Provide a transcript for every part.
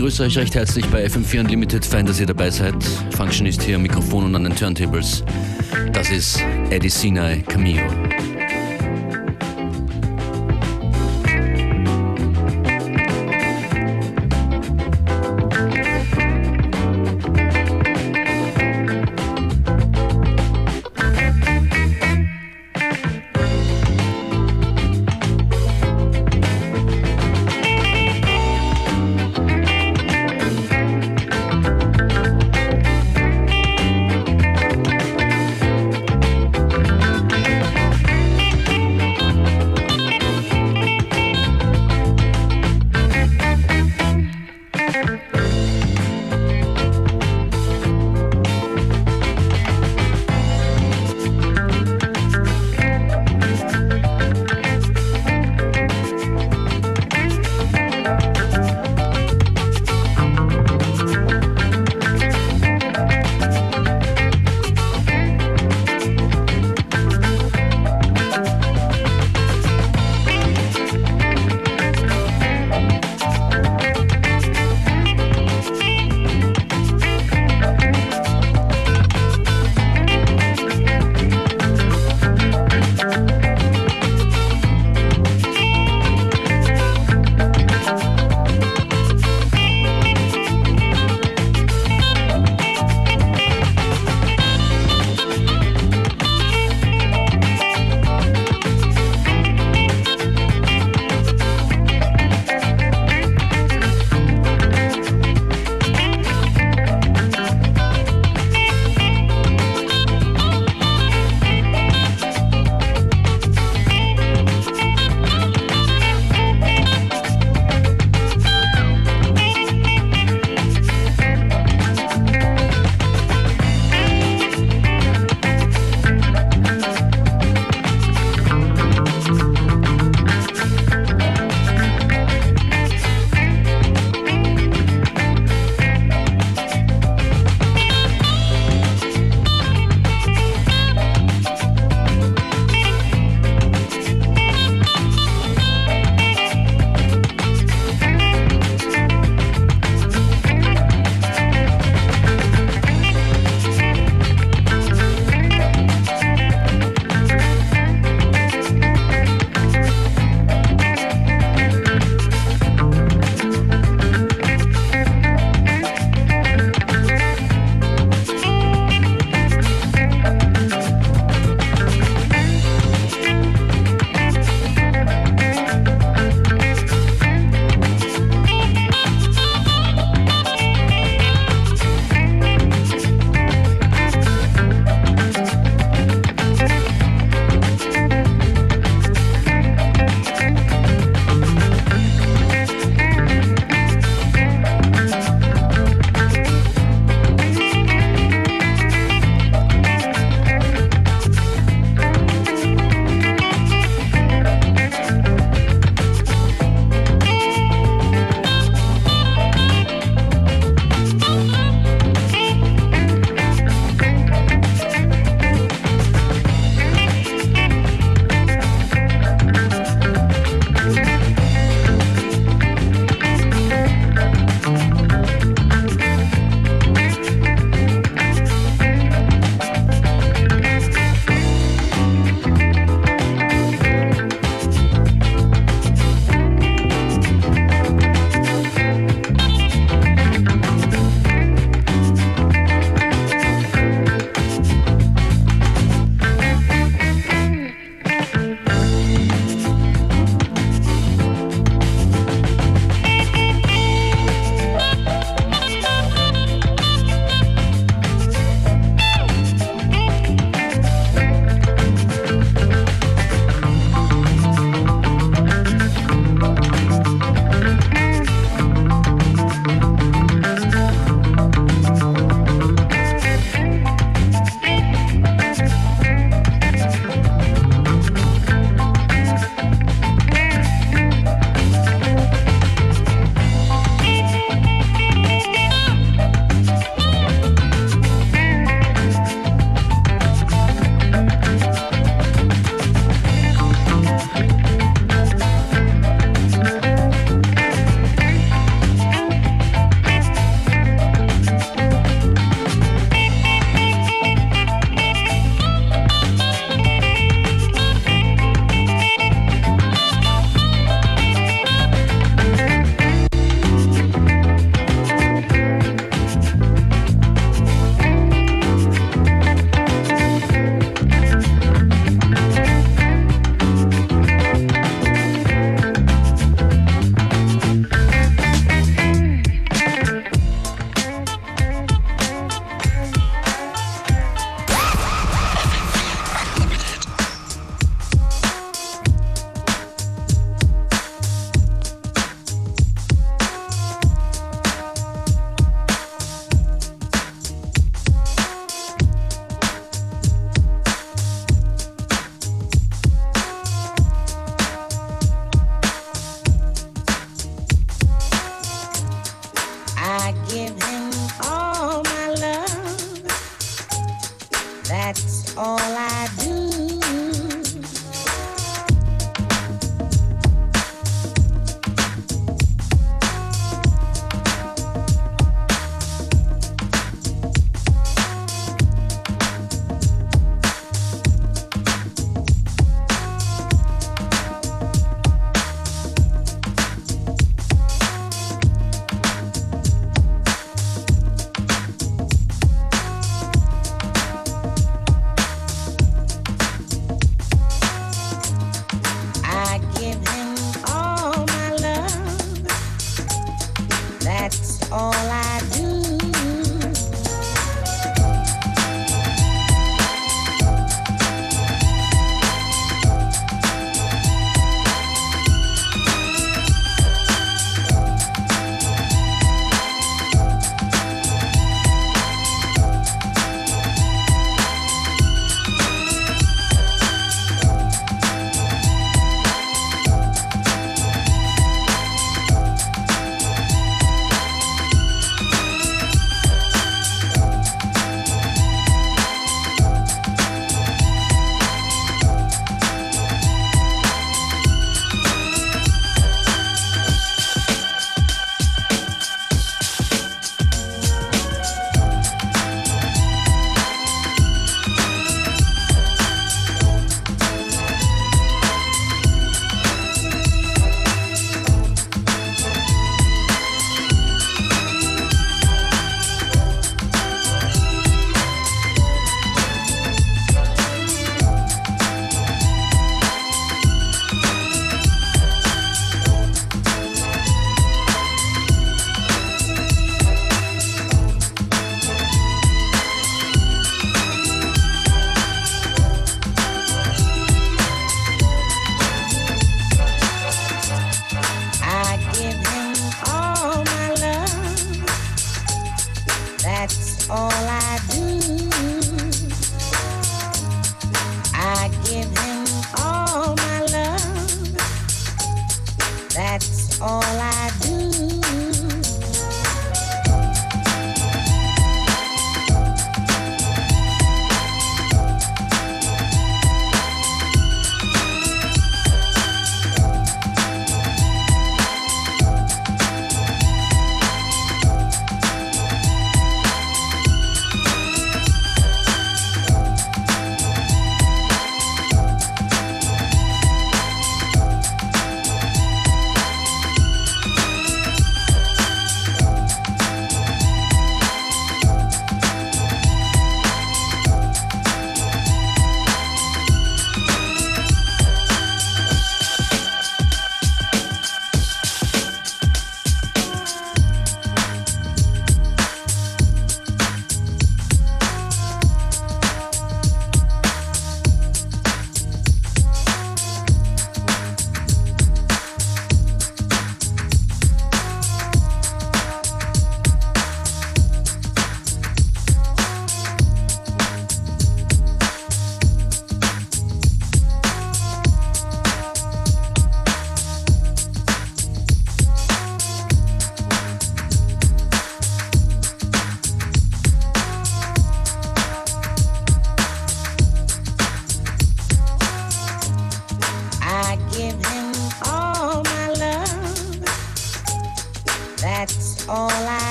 begrüße euch recht herzlich bei FM4 Unlimited. Fein, dass ihr dabei seid. Functionist hier Mikrofon und an den Turntables. Das ist Eddie Sinai Cameo.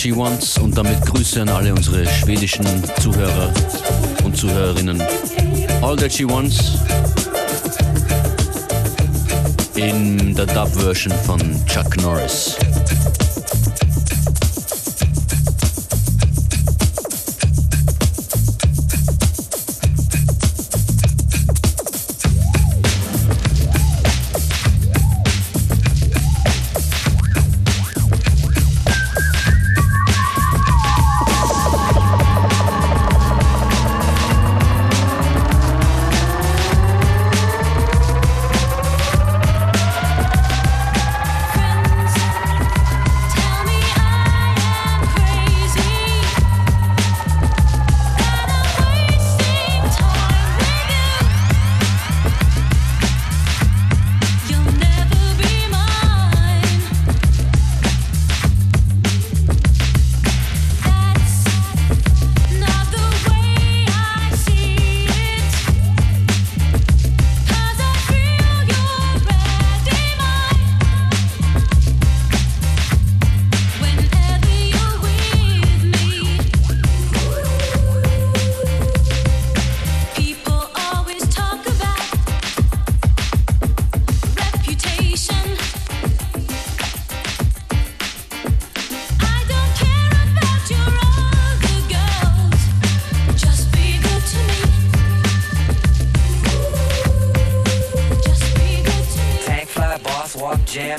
She Wants und damit Grüße an alle unsere schwedischen Zuhörer und Zuhörerinnen. All That She Wants in der Dub-Version von Chuck Norris.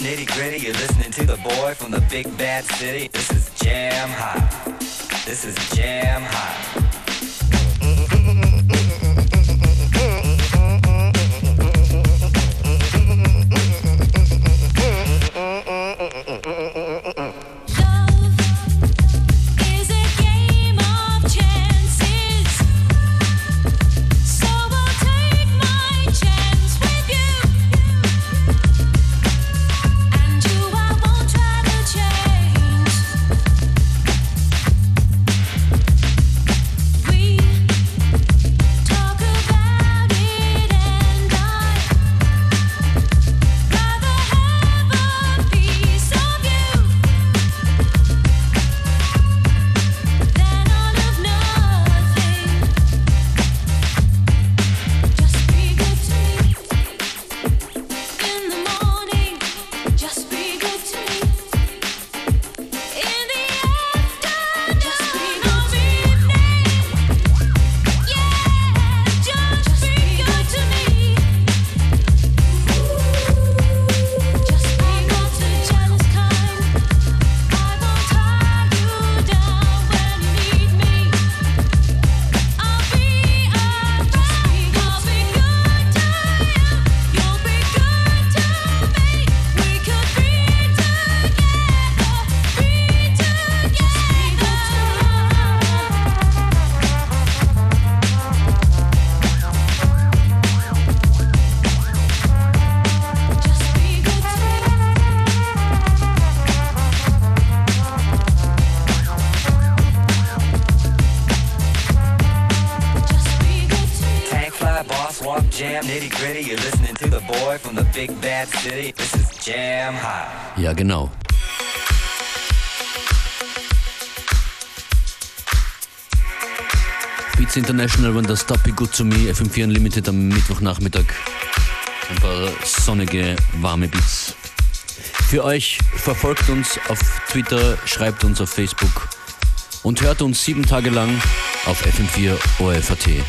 nitty gritty. You're listening to the boy from the big bad city. This is jam hot. This is jam hot. Ja, genau. Beats International waren das Stop Be Good To Me, FM4 Unlimited am Mittwochnachmittag. Ein paar sonnige, warme Beats. Für euch verfolgt uns auf Twitter, schreibt uns auf Facebook und hört uns sieben Tage lang auf FM4 OFAT.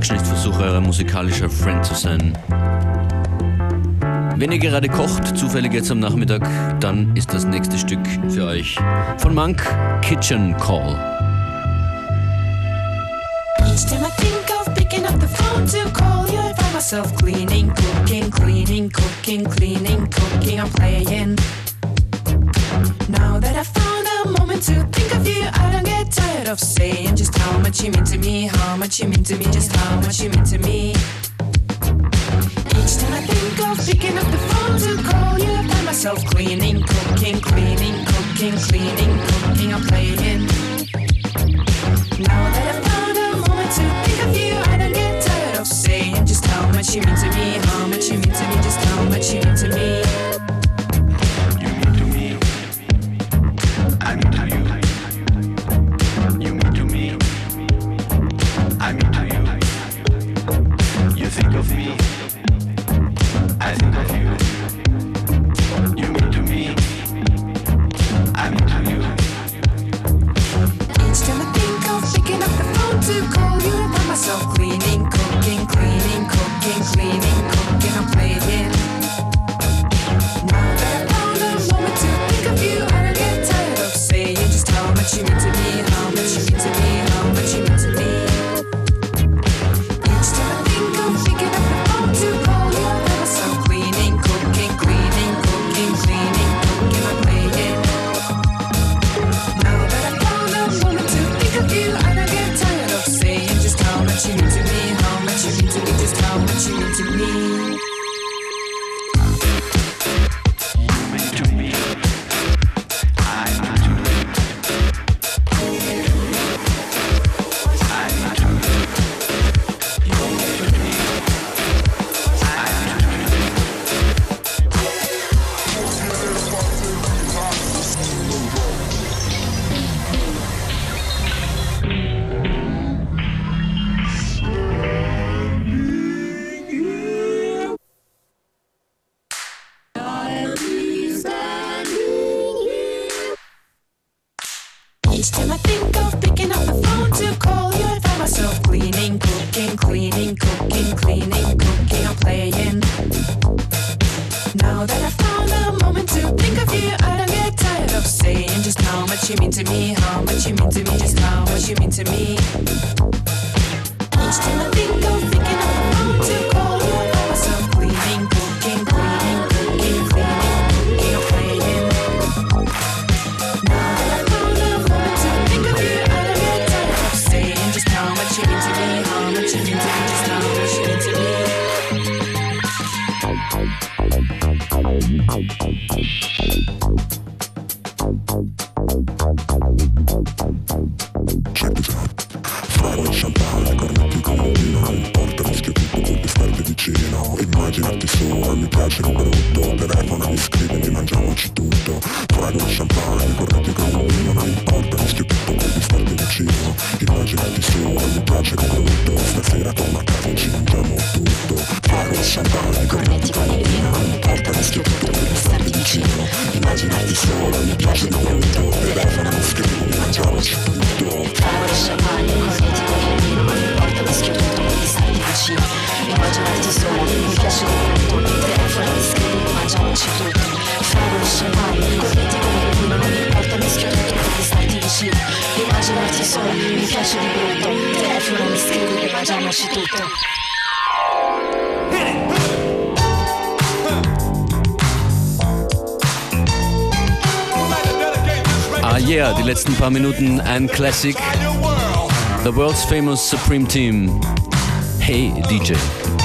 Schon nicht versuche, euer musikalischer Friend zu sein. Wenn ihr gerade kocht, zufällig jetzt am Nachmittag, dann ist das nächste Stück für euch von Monk Kitchen Call. Each time I think of picking up the phone to call you, I find myself cleaning, cooking, cleaning, cooking, cleaning, cooking, I'm playing. Tired of saying just how much you mean to me, how much you mean to me, just how much you mean to me. Each time I think of picking up the phone to call you, I find myself cleaning, cooking, cleaning, cooking, cleaning, cooking, I'm playing. Now that I found a moment to think of you, I don't get tired of saying just how much you mean to me, how much you mean to me, just how much you mean to me. Paar Minuten ein Classic. The World's Famous Supreme Team. Hey DJ.